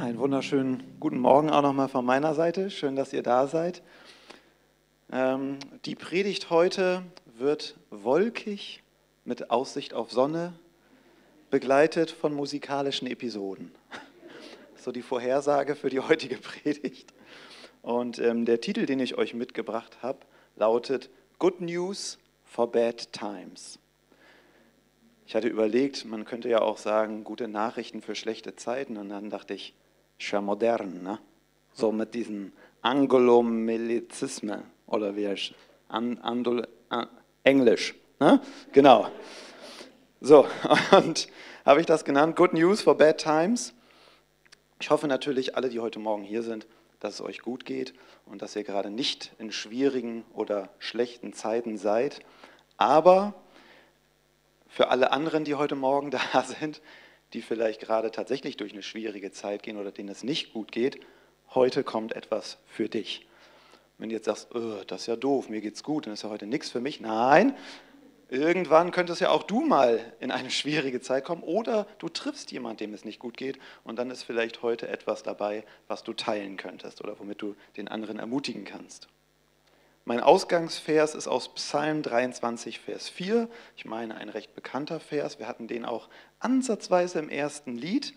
Einen wunderschönen guten Morgen auch nochmal von meiner Seite. Schön, dass ihr da seid. Ähm, die Predigt heute wird wolkig mit Aussicht auf Sonne, begleitet von musikalischen Episoden. So die Vorhersage für die heutige Predigt. Und ähm, der Titel, den ich euch mitgebracht habe, lautet Good News for Bad Times. Ich hatte überlegt, man könnte ja auch sagen, gute Nachrichten für schlechte Zeiten. Und dann dachte ich, schon modern, ne? so mit diesen Anglomilizismen oder wie heißt an, Andol, an, Englisch. Ne? Genau. So, und habe ich das genannt, Good News for Bad Times. Ich hoffe natürlich, alle, die heute Morgen hier sind, dass es euch gut geht und dass ihr gerade nicht in schwierigen oder schlechten Zeiten seid. Aber für alle anderen, die heute Morgen da sind, die vielleicht gerade tatsächlich durch eine schwierige Zeit gehen oder denen es nicht gut geht, heute kommt etwas für dich. Wenn du jetzt sagst, oh, das ist ja doof, mir geht's gut, dann ist ja heute nichts für mich. Nein, irgendwann könntest ja auch du mal in eine schwierige Zeit kommen oder du triffst jemanden, dem es nicht gut geht und dann ist vielleicht heute etwas dabei, was du teilen könntest oder womit du den anderen ermutigen kannst. Mein Ausgangsvers ist aus Psalm 23, Vers 4. Ich meine, ein recht bekannter Vers. Wir hatten den auch ansatzweise im ersten Lied.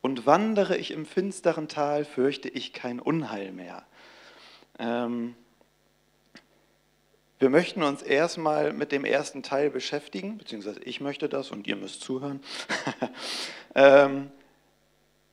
Und wandere ich im finsteren Tal, fürchte ich kein Unheil mehr. Ähm, wir möchten uns erstmal mit dem ersten Teil beschäftigen, beziehungsweise ich möchte das und ihr müsst zuhören. ähm,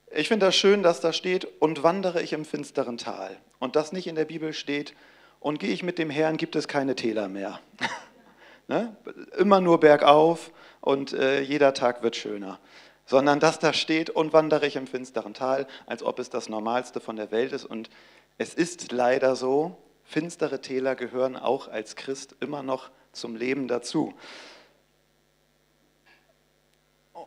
ich finde das schön, dass da steht, und wandere ich im finsteren Tal. Und das nicht in der Bibel steht, und gehe ich mit dem Herrn, gibt es keine Täler mehr. ne? Immer nur bergauf und äh, jeder Tag wird schöner. Sondern dass da steht, und wandere ich im finsteren Tal, als ob es das Normalste von der Welt ist. Und es ist leider so, finstere Täler gehören auch als Christ immer noch zum Leben dazu.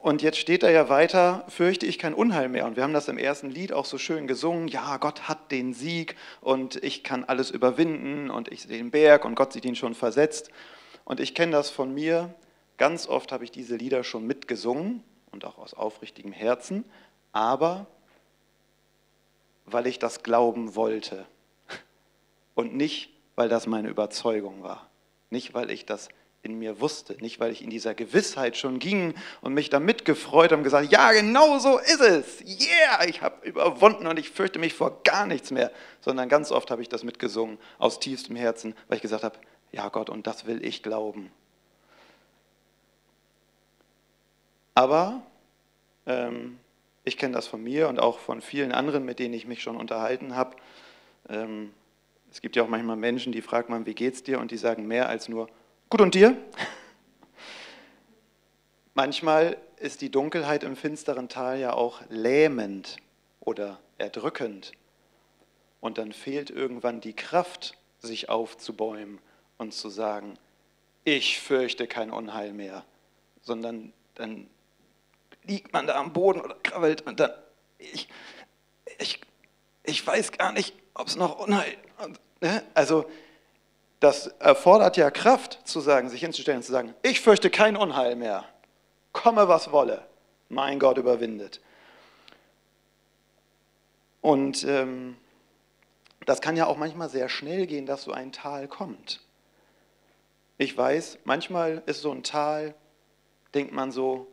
Und jetzt steht da ja weiter, fürchte ich kein Unheil mehr. Und wir haben das im ersten Lied auch so schön gesungen. Ja, Gott hat den Sieg und ich kann alles überwinden und ich sehe den Berg und Gott sieht ihn schon versetzt. Und ich kenne das von mir. Ganz oft habe ich diese Lieder schon mitgesungen und auch aus aufrichtigem Herzen, aber weil ich das glauben wollte und nicht, weil das meine Überzeugung war. Nicht, weil ich das in mir wusste, nicht weil ich in dieser Gewissheit schon ging und mich damit gefreut und gesagt, ja, genau so ist es. Yeah, ich habe überwunden und ich fürchte mich vor gar nichts mehr, sondern ganz oft habe ich das mitgesungen aus tiefstem Herzen, weil ich gesagt habe, ja Gott, und das will ich glauben. Aber ähm, ich kenne das von mir und auch von vielen anderen, mit denen ich mich schon unterhalten habe. Ähm, es gibt ja auch manchmal Menschen, die fragen man, wie geht's dir? Und die sagen mehr als nur, Gut und dir? Manchmal ist die Dunkelheit im finsteren Tal ja auch lähmend oder erdrückend. Und dann fehlt irgendwann die Kraft, sich aufzubäumen und zu sagen, ich fürchte kein Unheil mehr, sondern dann liegt man da am Boden oder krabbelt und dann, ich, ich, ich weiß gar nicht, ob es noch Unheil, ne? also das erfordert ja Kraft zu sagen, sich hinzustellen und zu sagen, ich fürchte kein Unheil mehr. Komme, was wolle. Mein Gott überwindet. Und ähm, das kann ja auch manchmal sehr schnell gehen, dass so ein Tal kommt. Ich weiß, manchmal ist so ein Tal, denkt man so,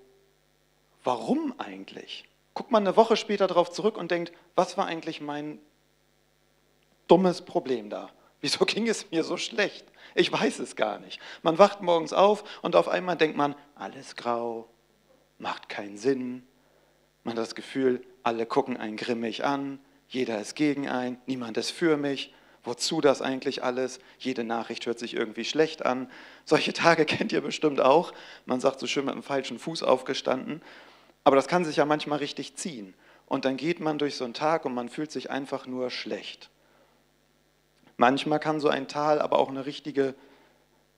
warum eigentlich? Guckt man eine Woche später darauf zurück und denkt, was war eigentlich mein dummes Problem da? Wieso ging es mir so schlecht? Ich weiß es gar nicht. Man wacht morgens auf und auf einmal denkt man, alles grau, macht keinen Sinn. Man hat das Gefühl, alle gucken einen grimmig an, jeder ist gegen einen, niemand ist für mich. Wozu das eigentlich alles? Jede Nachricht hört sich irgendwie schlecht an. Solche Tage kennt ihr bestimmt auch. Man sagt so schön mit dem falschen Fuß aufgestanden. Aber das kann sich ja manchmal richtig ziehen. Und dann geht man durch so einen Tag und man fühlt sich einfach nur schlecht. Manchmal kann so ein Tal aber auch eine richtige,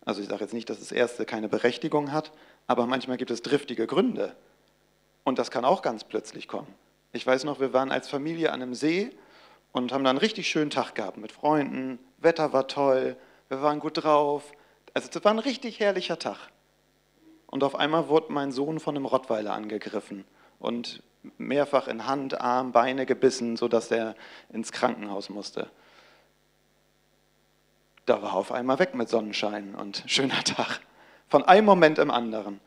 also ich sage jetzt nicht, dass das erste keine Berechtigung hat, aber manchmal gibt es driftige Gründe. Und das kann auch ganz plötzlich kommen. Ich weiß noch, wir waren als Familie an einem See und haben da einen richtig schönen Tag gehabt mit Freunden. Wetter war toll, wir waren gut drauf. Also es war ein richtig herrlicher Tag. Und auf einmal wurde mein Sohn von einem Rottweiler angegriffen. Und mehrfach in Hand, Arm, Beine gebissen, sodass er ins Krankenhaus musste. Da war auf einmal weg mit Sonnenschein und schöner Tag. Von einem Moment im anderen.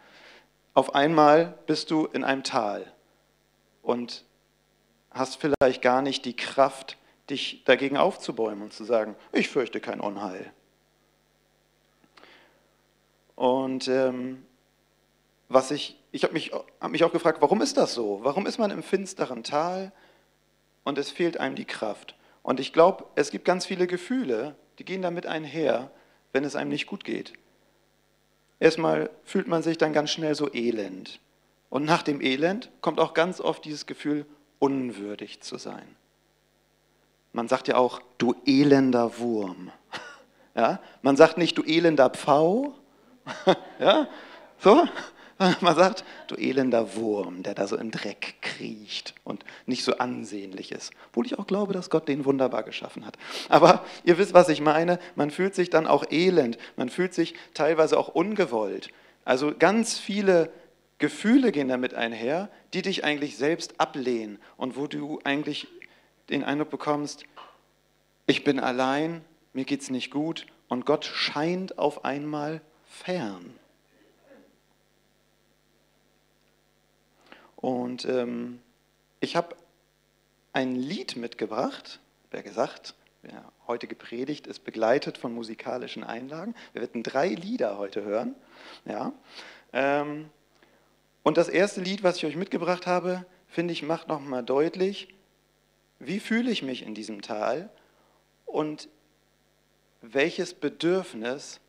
Auf einmal bist du in einem Tal und hast vielleicht gar nicht die Kraft, dich dagegen aufzubäumen und zu sagen, ich fürchte kein Unheil. Und ähm, was ich, ich habe mich, hab mich auch gefragt, warum ist das so? Warum ist man im finsteren Tal und es fehlt einem die Kraft? Und ich glaube, es gibt ganz viele Gefühle, die gehen damit einher, wenn es einem nicht gut geht. Erstmal fühlt man sich dann ganz schnell so elend. Und nach dem Elend kommt auch ganz oft dieses Gefühl, unwürdig zu sein. Man sagt ja auch, du elender Wurm. Ja? Man sagt nicht, du elender Pfau. Ja? So? Man sagt, du elender Wurm, der da so im Dreck kriecht und nicht so ansehnlich ist. Obwohl ich auch glaube, dass Gott den wunderbar geschaffen hat. Aber ihr wisst, was ich meine. Man fühlt sich dann auch elend. Man fühlt sich teilweise auch ungewollt. Also ganz viele Gefühle gehen damit einher, die dich eigentlich selbst ablehnen und wo du eigentlich den Eindruck bekommst, ich bin allein, mir geht es nicht gut und Gott scheint auf einmal fern. Und ähm, ich habe ein Lied mitgebracht, wer gesagt, ja, heutige Predigt ist begleitet von musikalischen Einlagen. Wir werden drei Lieder heute hören. Ja. Ähm, und das erste Lied, was ich euch mitgebracht habe, finde ich, macht nochmal deutlich, wie fühle ich mich in diesem Tal und welches Bedürfnis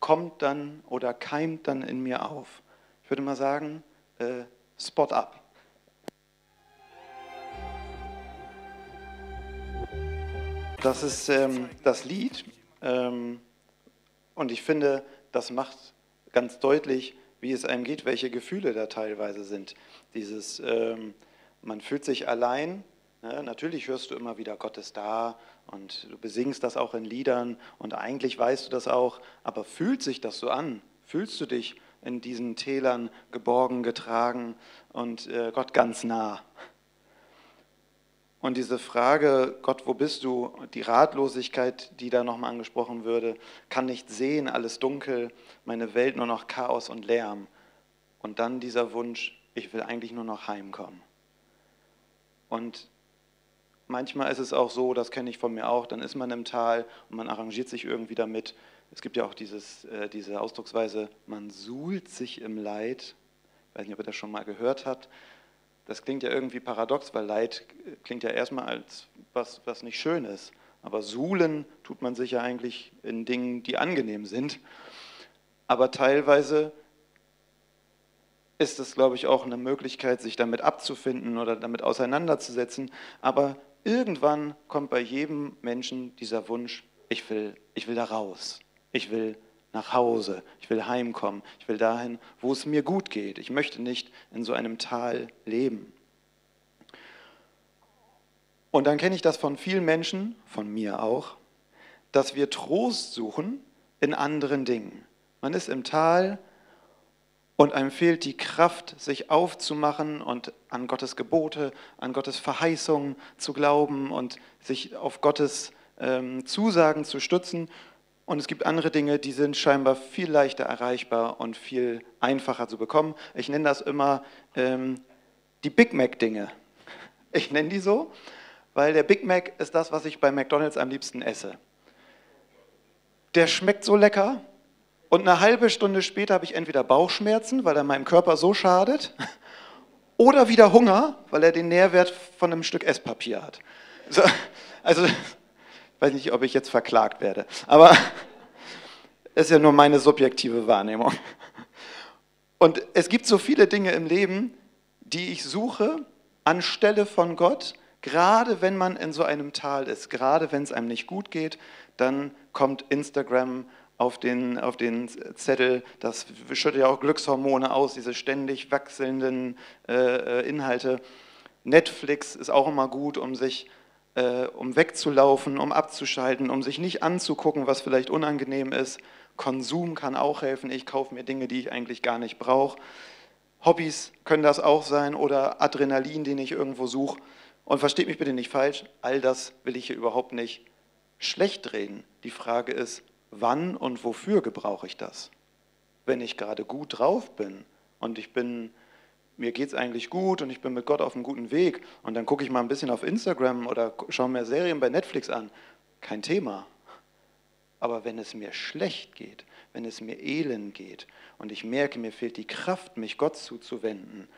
kommt dann oder keimt dann in mir auf. Ich würde mal sagen, äh, Spot up. Das ist ähm, das Lied ähm, und ich finde, das macht ganz deutlich, wie es einem geht, welche Gefühle da teilweise sind. Dieses, ähm, man fühlt sich allein, ne? natürlich hörst du immer wieder, Gott ist da und du besingst das auch in Liedern und eigentlich weißt du das auch, aber fühlt sich das so an? Fühlst du dich in diesen Tälern geborgen, getragen und äh, Gott ganz nah? Und diese Frage, Gott, wo bist du? Die Ratlosigkeit, die da nochmal angesprochen würde, kann nicht sehen, alles dunkel, meine Welt nur noch Chaos und Lärm. Und dann dieser Wunsch, ich will eigentlich nur noch heimkommen. Und manchmal ist es auch so, das kenne ich von mir auch, dann ist man im Tal und man arrangiert sich irgendwie damit. Es gibt ja auch dieses, äh, diese Ausdrucksweise, man suhlt sich im Leid. Ich weiß nicht, ob ihr das schon mal gehört habt. Das klingt ja irgendwie paradox, weil Leid klingt ja erstmal als was, was nicht schön ist. Aber suhlen tut man sich ja eigentlich in Dingen, die angenehm sind. Aber teilweise ist es, glaube ich, auch eine Möglichkeit, sich damit abzufinden oder damit auseinanderzusetzen. Aber irgendwann kommt bei jedem Menschen dieser Wunsch, ich will, ich will da raus. Ich will nach Hause, ich will heimkommen, ich will dahin, wo es mir gut geht. Ich möchte nicht in so einem Tal leben. Und dann kenne ich das von vielen Menschen, von mir auch, dass wir Trost suchen in anderen Dingen. Man ist im Tal und einem fehlt die Kraft, sich aufzumachen und an Gottes Gebote, an Gottes Verheißungen zu glauben und sich auf Gottes ähm, Zusagen zu stützen. Und es gibt andere Dinge, die sind scheinbar viel leichter erreichbar und viel einfacher zu bekommen. Ich nenne das immer ähm, die Big Mac-Dinge. Ich nenne die so, weil der Big Mac ist das, was ich bei McDonald's am liebsten esse. Der schmeckt so lecker und eine halbe Stunde später habe ich entweder Bauchschmerzen, weil er meinem Körper so schadet, oder wieder Hunger, weil er den Nährwert von einem Stück Esspapier hat. So, also weiß nicht, ob ich jetzt verklagt werde, aber es ist ja nur meine subjektive Wahrnehmung. Und es gibt so viele Dinge im Leben, die ich suche anstelle von Gott, gerade wenn man in so einem Tal ist, gerade wenn es einem nicht gut geht, dann kommt Instagram auf den, auf den Zettel, das schüttet ja auch Glückshormone aus, diese ständig wechselnden äh, äh Inhalte. Netflix ist auch immer gut, um sich äh, um wegzulaufen, um abzuschalten, um sich nicht anzugucken, was vielleicht unangenehm ist. Konsum kann auch helfen. Ich kaufe mir Dinge, die ich eigentlich gar nicht brauche. Hobbys können das auch sein oder Adrenalin, den ich irgendwo suche. Und versteht mich bitte nicht falsch, all das will ich hier überhaupt nicht schlecht reden. Die Frage ist, wann und wofür gebrauche ich das? Wenn ich gerade gut drauf bin und ich bin, mir geht es eigentlich gut und ich bin mit Gott auf einem guten Weg und dann gucke ich mal ein bisschen auf Instagram oder schaue mir Serien bei Netflix an, kein Thema. Aber wenn es mir schlecht geht, wenn es mir elend geht und ich merke, mir fehlt die Kraft, mich Gott zuzuwenden,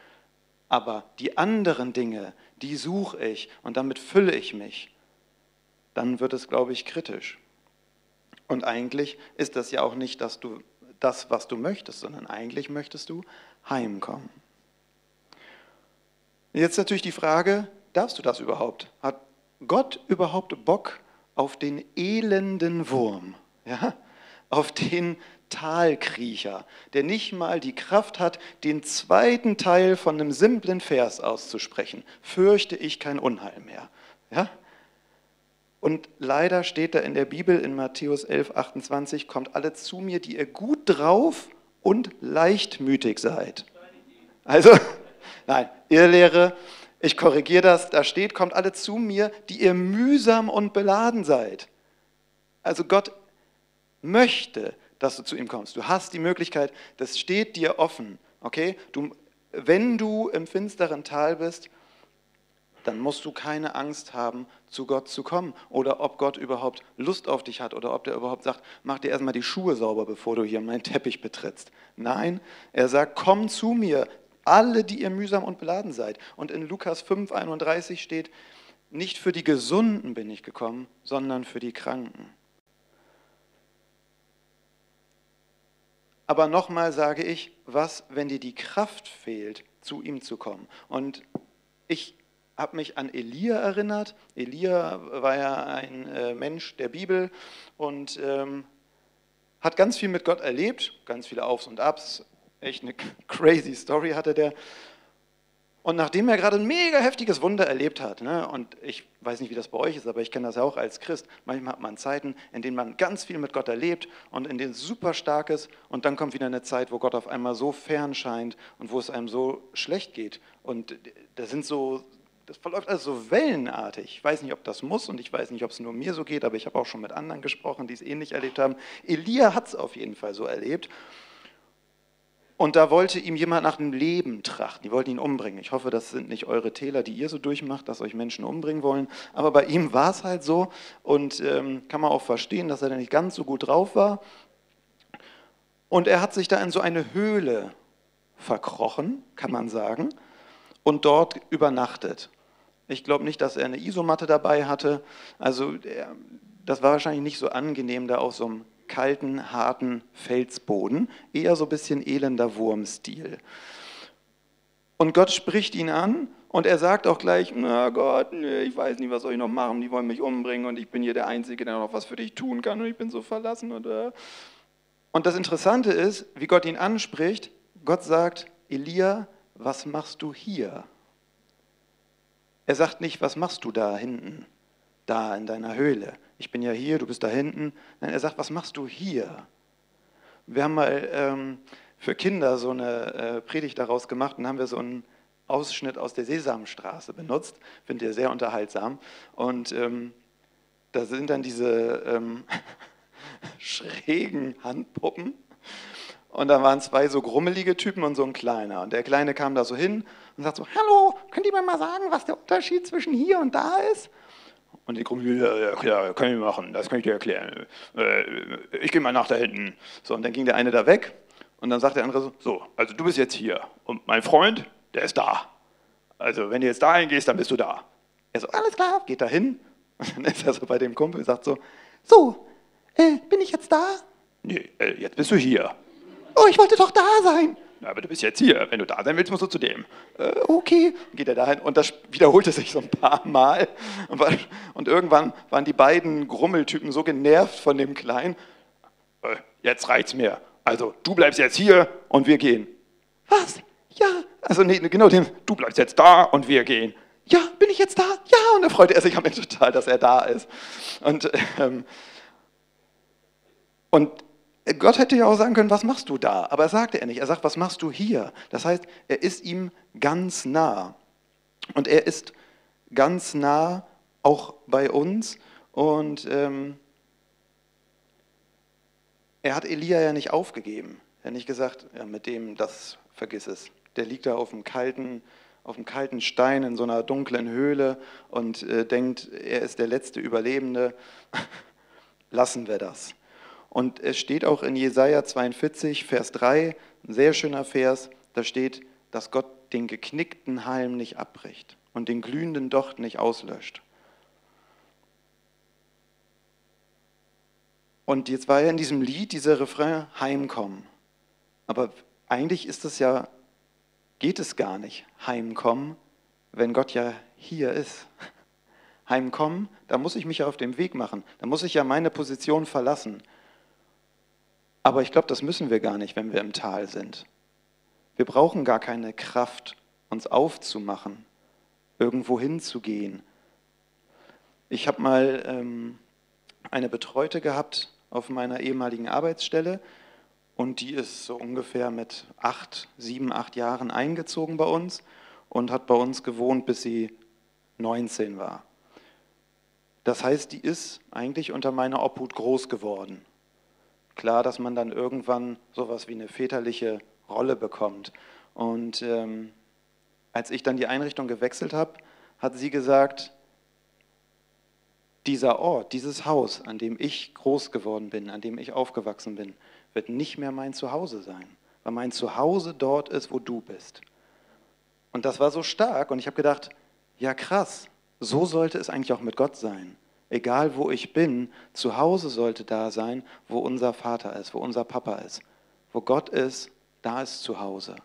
aber die anderen Dinge, die suche ich und damit fülle ich mich, dann wird es, glaube ich, kritisch. Und eigentlich ist das ja auch nicht dass du, das, was du möchtest, sondern eigentlich möchtest du heimkommen. Jetzt natürlich die Frage, darfst du das überhaupt? Hat Gott überhaupt Bock auf den elenden Wurm? Ja? Auf den Talkriecher, der nicht mal die Kraft hat, den zweiten Teil von einem simplen Vers auszusprechen. Fürchte ich kein Unheil mehr. Ja? Und leider steht da in der Bibel in Matthäus 11, 28, kommt alle zu mir, die ihr gut drauf und leichtmütig seid. Also, nein, ihr Lehre, ich korrigiere das, da steht, kommt alle zu mir, die ihr mühsam und beladen seid. Also Gott möchte, dass du zu ihm kommst. Du hast die Möglichkeit, das steht dir offen. Okay? Du, wenn du im finsteren Tal bist, dann musst du keine Angst haben, zu Gott zu kommen. Oder ob Gott überhaupt Lust auf dich hat oder ob der überhaupt sagt, mach dir erstmal die Schuhe sauber, bevor du hier meinen Teppich betrittst. Nein, er sagt, komm zu mir, alle, die ihr mühsam und beladen seid. Und in Lukas 5, 31 steht, nicht für die Gesunden bin ich gekommen, sondern für die Kranken. Aber nochmal sage ich, was, wenn dir die Kraft fehlt, zu ihm zu kommen? Und ich habe mich an Elia erinnert. Elia war ja ein äh, Mensch der Bibel und ähm, hat ganz viel mit Gott erlebt, ganz viele Aufs und Abs. Echt eine crazy Story hatte der. Und nachdem er gerade ein mega heftiges Wunder erlebt hat, ne, und ich weiß nicht, wie das bei euch ist, aber ich kenne das ja auch als Christ, manchmal hat man Zeiten, in denen man ganz viel mit Gott erlebt und in denen es super stark ist und dann kommt wieder eine Zeit, wo Gott auf einmal so fern scheint und wo es einem so schlecht geht. Und da sind so, das verläuft also so wellenartig. Ich weiß nicht, ob das muss und ich weiß nicht, ob es nur mir so geht, aber ich habe auch schon mit anderen gesprochen, die es ähnlich erlebt haben. Elia hat es auf jeden Fall so erlebt. Und da wollte ihm jemand nach dem Leben trachten. Die wollten ihn umbringen. Ich hoffe, das sind nicht eure Täler, die ihr so durchmacht, dass euch Menschen umbringen wollen. Aber bei ihm war es halt so und ähm, kann man auch verstehen, dass er da nicht ganz so gut drauf war. Und er hat sich da in so eine Höhle verkrochen, kann man sagen, und dort übernachtet. Ich glaube nicht, dass er eine Isomatte dabei hatte. Also das war wahrscheinlich nicht so angenehm, da auf so einem kalten, harten Felsboden, eher so ein bisschen elender Wurmstil. Und Gott spricht ihn an und er sagt auch gleich, na Gott, ich weiß nicht, was soll ich noch machen, die wollen mich umbringen und ich bin hier der Einzige, der noch was für dich tun kann und ich bin so verlassen. Und, äh. und das Interessante ist, wie Gott ihn anspricht, Gott sagt, Elia, was machst du hier? Er sagt nicht, was machst du da hinten, da in deiner Höhle ich bin ja hier, du bist da hinten. Nein, er sagt, was machst du hier? Wir haben mal ähm, für Kinder so eine äh, Predigt daraus gemacht und haben wir so einen Ausschnitt aus der Sesamstraße benutzt. Finde ich sehr unterhaltsam. Und ähm, da sind dann diese ähm, schrägen Handpuppen. Und da waren zwei so grummelige Typen und so ein kleiner. Und der Kleine kam da so hin und sagt so, hallo, könnt ihr mir mal sagen, was der Unterschied zwischen hier und da ist? Und die Gruppe, ja, ja, kann ich machen, das kann ich dir erklären. Äh, ich gehe mal nach da hinten. So, und dann ging der eine da weg und dann sagt der andere so, so, also du bist jetzt hier und mein Freund, der ist da. Also wenn du jetzt dahin gehst, dann bist du da. Er so, alles klar, geht da hin. Und dann ist er so bei dem Kumpel und sagt so, so, äh, bin ich jetzt da? Nee, äh, jetzt bist du hier. Oh, ich wollte doch da sein. Aber du bist jetzt hier. Wenn du da sein willst, musst du zu dem. Äh, okay. Geht er dahin und das wiederholte sich so ein paar Mal. Und, und irgendwann waren die beiden Grummeltypen so genervt von dem Kleinen. Äh, jetzt reicht's mir. Also, du bleibst jetzt hier und wir gehen. Was? Ja. Also, nee, genau, dem, du bleibst jetzt da und wir gehen. Ja, bin ich jetzt da? Ja. Und da freute er sich am Ende total, dass er da ist. Und, ähm, und Gott hätte ja auch sagen können, was machst du da? Aber er sagte er nicht. Er sagt, was machst du hier? Das heißt, er ist ihm ganz nah. Und er ist ganz nah auch bei uns. Und ähm, er hat Elia ja nicht aufgegeben. Er hat nicht gesagt, ja, mit dem, das vergiss es. Der liegt da auf dem kalten, auf dem kalten Stein in so einer dunklen Höhle und äh, denkt, er ist der letzte Überlebende. Lassen wir das. Und es steht auch in Jesaja 42, Vers 3, ein sehr schöner Vers, da steht, dass Gott den geknickten Halm nicht abbricht und den glühenden Docht nicht auslöscht. Und jetzt war ja in diesem Lied dieser Refrain Heimkommen. Aber eigentlich ist es ja, geht es gar nicht, Heimkommen, wenn Gott ja hier ist. Heimkommen, da muss ich mich ja auf den Weg machen. Da muss ich ja meine Position verlassen. Aber ich glaube, das müssen wir gar nicht, wenn wir im Tal sind. Wir brauchen gar keine Kraft, uns aufzumachen, irgendwo hinzugehen. Ich habe mal ähm, eine Betreute gehabt auf meiner ehemaligen Arbeitsstelle und die ist so ungefähr mit acht, sieben, acht Jahren eingezogen bei uns und hat bei uns gewohnt, bis sie 19 war. Das heißt, die ist eigentlich unter meiner Obhut groß geworden klar, dass man dann irgendwann sowas wie eine väterliche Rolle bekommt. Und ähm, als ich dann die Einrichtung gewechselt habe, hat sie gesagt, dieser Ort, dieses Haus, an dem ich groß geworden bin, an dem ich aufgewachsen bin, wird nicht mehr mein Zuhause sein, weil mein Zuhause dort ist, wo du bist. Und das war so stark und ich habe gedacht, ja krass, so sollte es eigentlich auch mit Gott sein. Egal wo ich bin, zu Hause sollte da sein, wo unser Vater ist, wo unser Papa ist. Wo Gott ist, da ist zu Hause.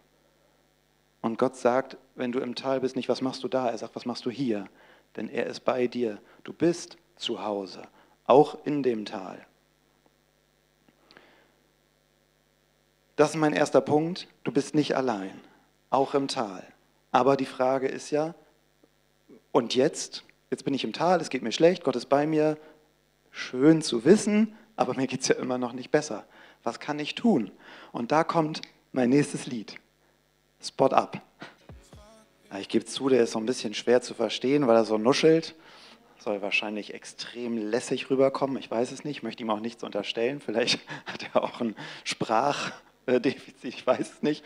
Und Gott sagt, wenn du im Tal bist, nicht, was machst du da? Er sagt, was machst du hier? Denn er ist bei dir. Du bist zu Hause, auch in dem Tal. Das ist mein erster Punkt. Du bist nicht allein, auch im Tal. Aber die Frage ist ja, und jetzt? Jetzt bin ich im Tal, es geht mir schlecht, Gott ist bei mir. Schön zu wissen, aber mir geht es ja immer noch nicht besser. Was kann ich tun? Und da kommt mein nächstes Lied. Spot Up. ich gebe zu, der ist so ein bisschen schwer zu verstehen, weil er so nuschelt. Soll wahrscheinlich extrem lässig rüberkommen. Ich weiß es nicht, möchte ihm auch nichts unterstellen. Vielleicht hat er auch einen Sprach- Defizit, ich weiß es nicht.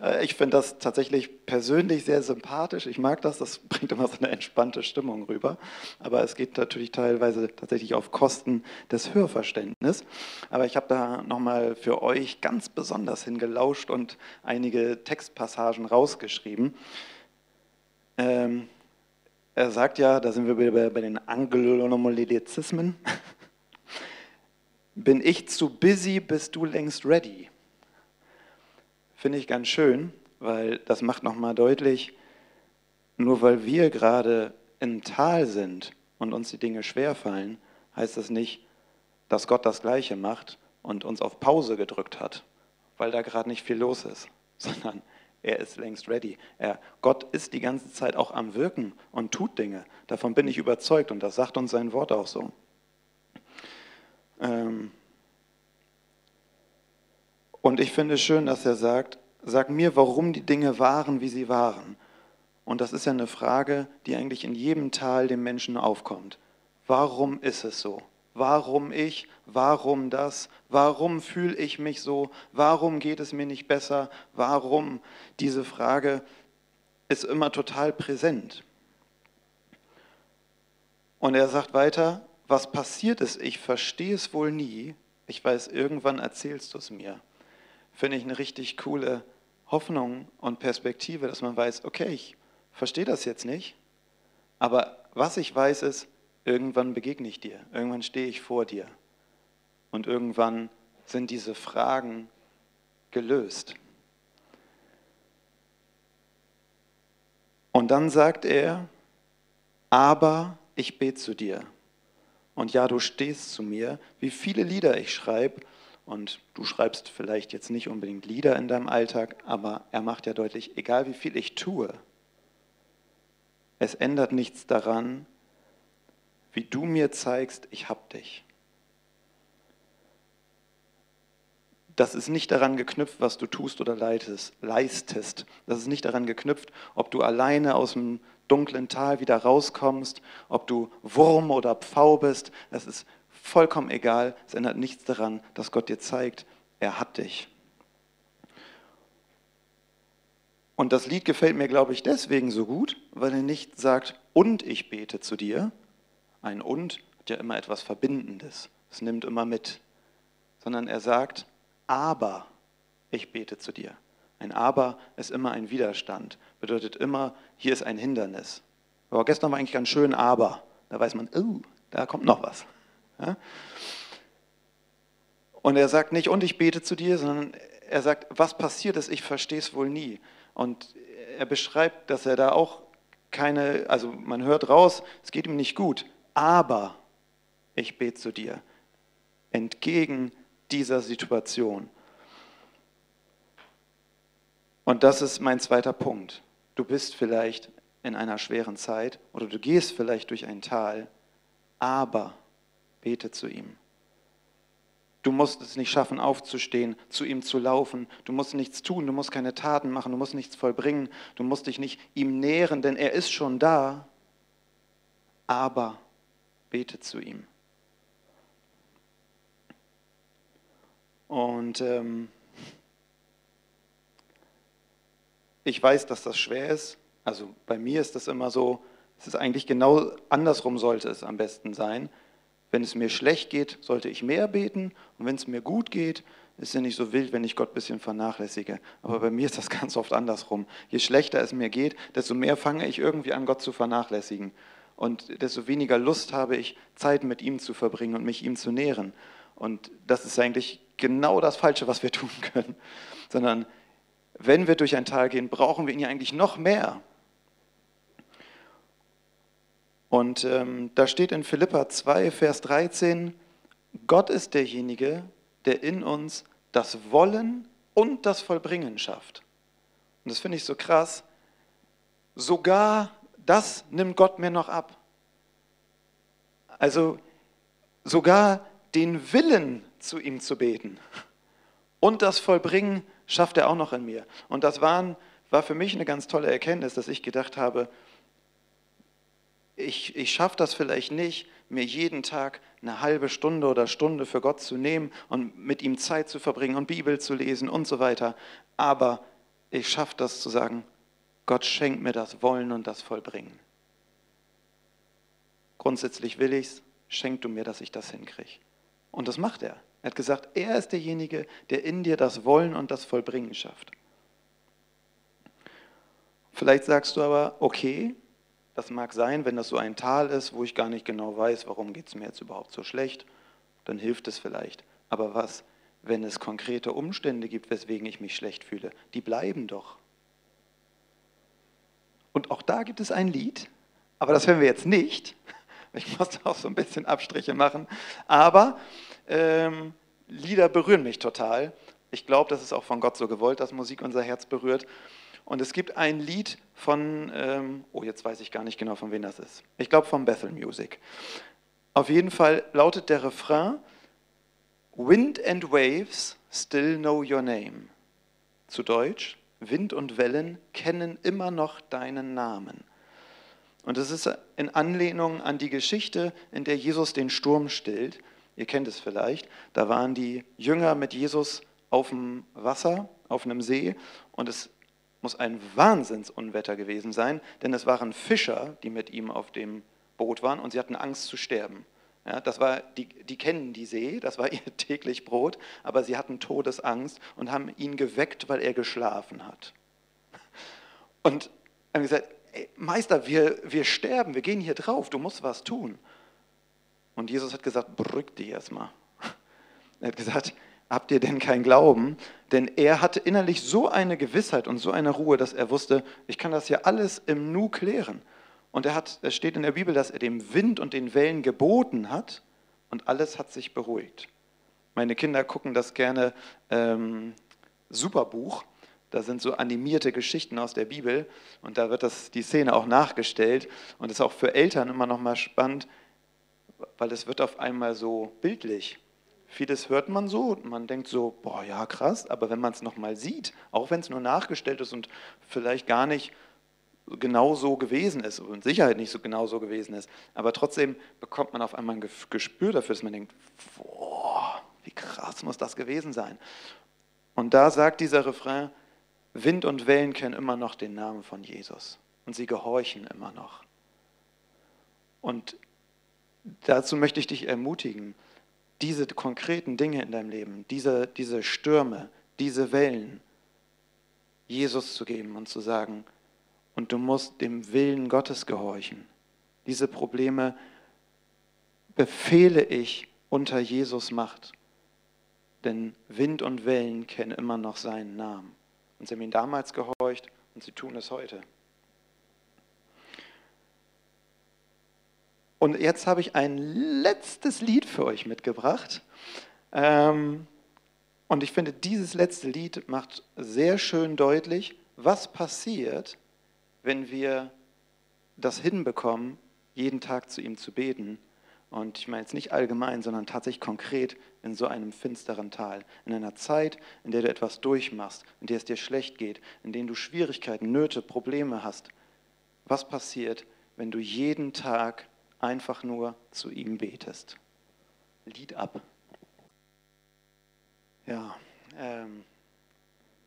Äh, ich finde das tatsächlich persönlich sehr sympathisch. Ich mag das, das bringt immer so eine entspannte Stimmung rüber. Aber es geht natürlich teilweise tatsächlich auf Kosten des Hörverständnisses. Aber ich habe da nochmal für euch ganz besonders hingelauscht und einige Textpassagen rausgeschrieben. Ähm, er sagt ja, da sind wir wieder bei den Anglonomolizismen. Bin ich zu busy, bist du längst ready? Finde ich ganz schön, weil das macht nochmal deutlich, nur weil wir gerade im Tal sind und uns die Dinge schwerfallen, heißt das nicht, dass Gott das Gleiche macht und uns auf Pause gedrückt hat, weil da gerade nicht viel los ist, sondern er ist längst ready. Er, Gott ist die ganze Zeit auch am Wirken und tut Dinge. Davon bin ich überzeugt und das sagt uns sein Wort auch so. Ähm, und ich finde es schön, dass er sagt, sag mir, warum die Dinge waren, wie sie waren. Und das ist ja eine Frage, die eigentlich in jedem Tal dem Menschen aufkommt. Warum ist es so? Warum ich? Warum das? Warum fühle ich mich so? Warum geht es mir nicht besser? Warum? Diese Frage ist immer total präsent. Und er sagt weiter, was passiert ist, ich verstehe es wohl nie, ich weiß, irgendwann erzählst du es mir finde ich eine richtig coole Hoffnung und Perspektive, dass man weiß, okay, ich verstehe das jetzt nicht, aber was ich weiß ist, irgendwann begegne ich dir, irgendwann stehe ich vor dir und irgendwann sind diese Fragen gelöst. Und dann sagt er, aber ich bete zu dir. Und ja, du stehst zu mir, wie viele Lieder ich schreibe und du schreibst vielleicht jetzt nicht unbedingt Lieder in deinem Alltag, aber er macht ja deutlich, egal wie viel ich tue, es ändert nichts daran, wie du mir zeigst, ich hab dich. das ist nicht daran geknüpft, was du tust oder leistest. Das ist nicht daran geknüpft, ob du alleine aus dem dunklen Tal wieder rauskommst, ob du Wurm oder Pfau bist. Das ist vollkommen egal. Es ändert nichts daran, dass Gott dir zeigt, er hat dich. Und das Lied gefällt mir, glaube ich, deswegen so gut, weil er nicht sagt, und ich bete zu dir. Ein und hat ja immer etwas Verbindendes. Es nimmt immer mit. Sondern er sagt, aber ich bete zu dir. Ein Aber ist immer ein Widerstand, bedeutet immer, hier ist ein Hindernis. Aber gestern war eigentlich ganz schön, aber da weiß man, oh, da kommt noch was. Und er sagt nicht, und ich bete zu dir, sondern er sagt, was passiert ist, ich verstehe es wohl nie. Und er beschreibt, dass er da auch keine, also man hört raus, es geht ihm nicht gut, aber ich bete zu dir. Entgegen dieser Situation. Und das ist mein zweiter Punkt. Du bist vielleicht in einer schweren Zeit oder du gehst vielleicht durch ein Tal, aber bete zu ihm. Du musst es nicht schaffen, aufzustehen, zu ihm zu laufen. Du musst nichts tun, du musst keine Taten machen, du musst nichts vollbringen. Du musst dich nicht ihm nähren, denn er ist schon da. Aber bete zu ihm. Und ähm, ich weiß, dass das schwer ist. Also bei mir ist das immer so, es ist eigentlich genau andersrum sollte es am besten sein. Wenn es mir schlecht geht, sollte ich mehr beten. Und wenn es mir gut geht, ist es nicht so wild, wenn ich Gott ein bisschen vernachlässige. Aber bei mir ist das ganz oft andersrum. Je schlechter es mir geht, desto mehr fange ich irgendwie an, Gott zu vernachlässigen. Und desto weniger Lust habe ich, Zeit mit ihm zu verbringen und mich ihm zu nähren. Und das ist eigentlich genau das Falsche, was wir tun können. Sondern wenn wir durch ein Tal gehen, brauchen wir ihn ja eigentlich noch mehr. Und ähm, da steht in Philippa 2, Vers 13, Gott ist derjenige, der in uns das Wollen und das Vollbringen schafft. Und das finde ich so krass. Sogar das nimmt Gott mir noch ab. Also sogar den Willen zu ihm zu beten und das Vollbringen schafft er auch noch in mir. Und das waren, war für mich eine ganz tolle Erkenntnis, dass ich gedacht habe, ich, ich schaffe das vielleicht nicht, mir jeden Tag eine halbe Stunde oder Stunde für Gott zu nehmen und mit ihm Zeit zu verbringen und Bibel zu lesen und so weiter. Aber ich schaffe das zu sagen, Gott schenkt mir das Wollen und das Vollbringen. Grundsätzlich will ich es, schenk du mir, dass ich das hinkriege. Und das macht er. Er hat gesagt, er ist derjenige, der in dir das Wollen und das Vollbringen schafft. Vielleicht sagst du aber, okay, das mag sein, wenn das so ein Tal ist, wo ich gar nicht genau weiß, warum geht es mir jetzt überhaupt so schlecht, dann hilft es vielleicht. Aber was, wenn es konkrete Umstände gibt, weswegen ich mich schlecht fühle? Die bleiben doch. Und auch da gibt es ein Lied, aber das hören wir jetzt nicht. Ich muss auch so ein bisschen Abstriche machen. Aber ähm, Lieder berühren mich total. Ich glaube, das ist auch von Gott so gewollt, dass Musik unser Herz berührt. Und es gibt ein Lied von, ähm, oh, jetzt weiß ich gar nicht genau, von wem das ist. Ich glaube von Bethel Music. Auf jeden Fall lautet der Refrain, Wind and waves still know your name. Zu Deutsch, Wind und Wellen kennen immer noch deinen Namen. Und es ist in Anlehnung an die Geschichte, in der Jesus den Sturm stillt. Ihr kennt es vielleicht. Da waren die Jünger mit Jesus auf dem Wasser, auf einem See, und es muss ein Wahnsinnsunwetter gewesen sein, denn es waren Fischer, die mit ihm auf dem Boot waren und sie hatten Angst zu sterben. Ja, das war, die, die kennen die See, das war ihr täglich Brot, aber sie hatten Todesangst und haben ihn geweckt, weil er geschlafen hat. Und haben gesagt, ey, Meister, wir, wir sterben, wir gehen hier drauf, du musst was tun. Und Jesus hat gesagt, beruhig dich erstmal. Er hat gesagt, habt ihr denn keinen Glauben? Denn er hatte innerlich so eine Gewissheit und so eine Ruhe, dass er wusste, ich kann das ja alles im Nu klären. Und er hat, es steht in der Bibel, dass er dem Wind und den Wellen geboten hat und alles hat sich beruhigt. Meine Kinder gucken das gerne ähm, Superbuch. Da sind so animierte Geschichten aus der Bibel und da wird das, die Szene auch nachgestellt. Und es ist auch für Eltern immer noch mal spannend, weil es wird auf einmal so bildlich vieles hört man so und man denkt so, boah, ja, krass, aber wenn man es nochmal sieht, auch wenn es nur nachgestellt ist und vielleicht gar nicht genau so gewesen ist und Sicherheit nicht so genau so gewesen ist, aber trotzdem bekommt man auf einmal ein Gespür dafür, dass man denkt, boah, wie krass muss das gewesen sein. Und da sagt dieser Refrain, Wind und Wellen kennen immer noch den Namen von Jesus und sie gehorchen immer noch. Und dazu möchte ich dich ermutigen, diese konkreten Dinge in deinem Leben, diese, diese Stürme, diese Wellen, Jesus zu geben und zu sagen, und du musst dem Willen Gottes gehorchen. Diese Probleme befehle ich unter Jesus Macht. Denn Wind und Wellen kennen immer noch seinen Namen. Und sie haben ihn damals gehorcht und sie tun es heute. Und jetzt habe ich ein letztes Lied für euch mitgebracht. Ähm, und ich finde, dieses letzte Lied macht sehr schön deutlich, was passiert, wenn wir das hinbekommen, jeden Tag zu ihm zu beten. Und ich meine jetzt nicht allgemein, sondern tatsächlich konkret in so einem finsteren Tal. In einer Zeit, in der du etwas durchmachst, in der es dir schlecht geht, in der du Schwierigkeiten, Nöte, Probleme hast. Was passiert, wenn du jeden Tag einfach nur zu ihm betest. Lied ab. Ja, ähm,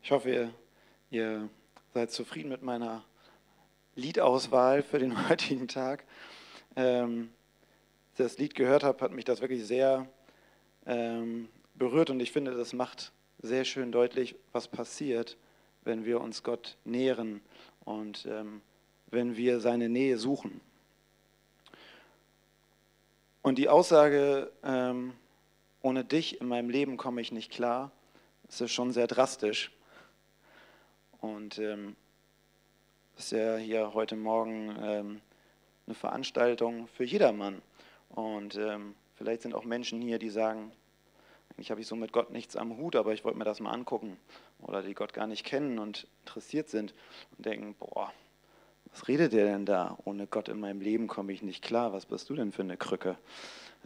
ich hoffe, ihr, ihr seid zufrieden mit meiner Liedauswahl für den heutigen Tag. Ähm, das Lied gehört habe, hat mich das wirklich sehr ähm, berührt und ich finde, das macht sehr schön deutlich, was passiert, wenn wir uns Gott nähren und ähm, wenn wir seine Nähe suchen. Und die Aussage, ähm, ohne dich in meinem Leben komme ich nicht klar, ist schon sehr drastisch. Und ähm, ist ja hier heute Morgen ähm, eine Veranstaltung für jedermann. Und ähm, vielleicht sind auch Menschen hier, die sagen, eigentlich habe ich so mit Gott nichts am Hut, aber ich wollte mir das mal angucken. Oder die Gott gar nicht kennen und interessiert sind und denken, boah, was redet der denn da? Ohne Gott in meinem Leben komme ich nicht klar. Was bist du denn für eine Krücke?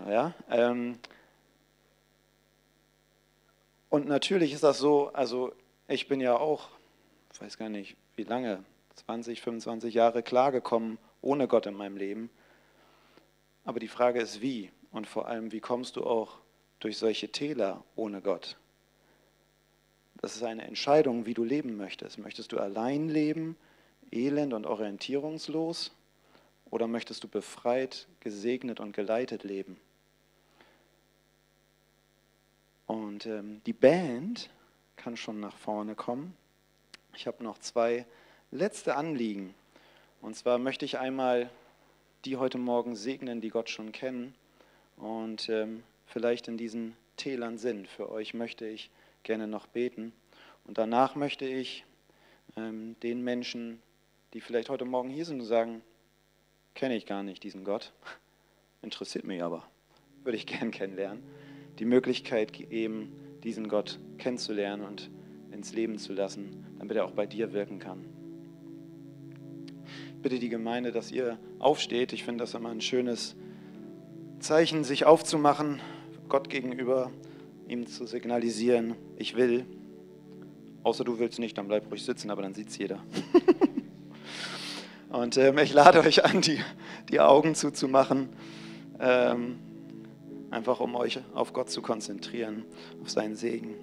Ja, ähm und natürlich ist das so, also ich bin ja auch, ich weiß gar nicht, wie lange, 20, 25 Jahre klargekommen ohne Gott in meinem Leben. Aber die Frage ist, wie? Und vor allem, wie kommst du auch durch solche Täler ohne Gott? Das ist eine Entscheidung, wie du leben möchtest. Möchtest du allein leben? Elend und orientierungslos oder möchtest du befreit, gesegnet und geleitet leben? Und ähm, die Band kann schon nach vorne kommen. Ich habe noch zwei letzte Anliegen. Und zwar möchte ich einmal die heute Morgen segnen, die Gott schon kennen und ähm, vielleicht in diesen Tälern sind. Für euch möchte ich gerne noch beten. Und danach möchte ich ähm, den Menschen die vielleicht heute Morgen hier sind und sagen, kenne ich gar nicht diesen Gott, interessiert mich aber, würde ich gern kennenlernen, die Möglichkeit geben, diesen Gott kennenzulernen und ins Leben zu lassen, damit er auch bei dir wirken kann. Ich bitte die Gemeinde, dass ihr aufsteht. Ich finde das immer ein schönes Zeichen, sich aufzumachen, Gott gegenüber, ihm zu signalisieren, ich will. Außer du willst nicht, dann bleib ruhig sitzen, aber dann sieht es jeder. Und ähm, ich lade euch an, die, die Augen zuzumachen, ähm, einfach um euch auf Gott zu konzentrieren, auf seinen Segen.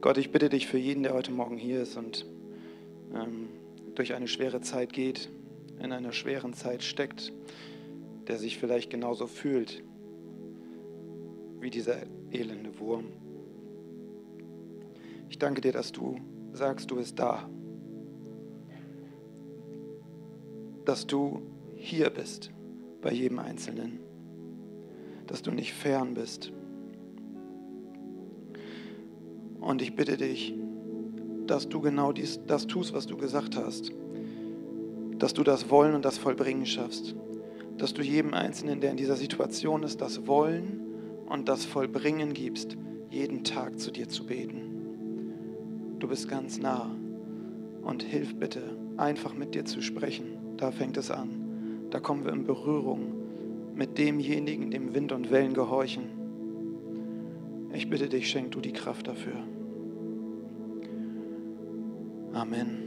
Gott, ich bitte dich für jeden, der heute Morgen hier ist und ähm, durch eine schwere Zeit geht, in einer schweren Zeit steckt, der sich vielleicht genauso fühlt wie dieser elende Wurm. Ich danke dir, dass du sagst, du bist da. Dass du hier bist bei jedem Einzelnen, dass du nicht fern bist. Und ich bitte dich, dass du genau dies, das tust, was du gesagt hast, dass du das Wollen und das Vollbringen schaffst, dass du jedem Einzelnen, der in dieser Situation ist, das Wollen und das Vollbringen gibst, jeden Tag zu dir zu beten. Du bist ganz nah und hilf bitte, einfach mit dir zu sprechen. Da fängt es an. Da kommen wir in Berührung mit demjenigen, dem Wind und Wellen gehorchen. Ich bitte dich, schenk du die Kraft dafür. Amen.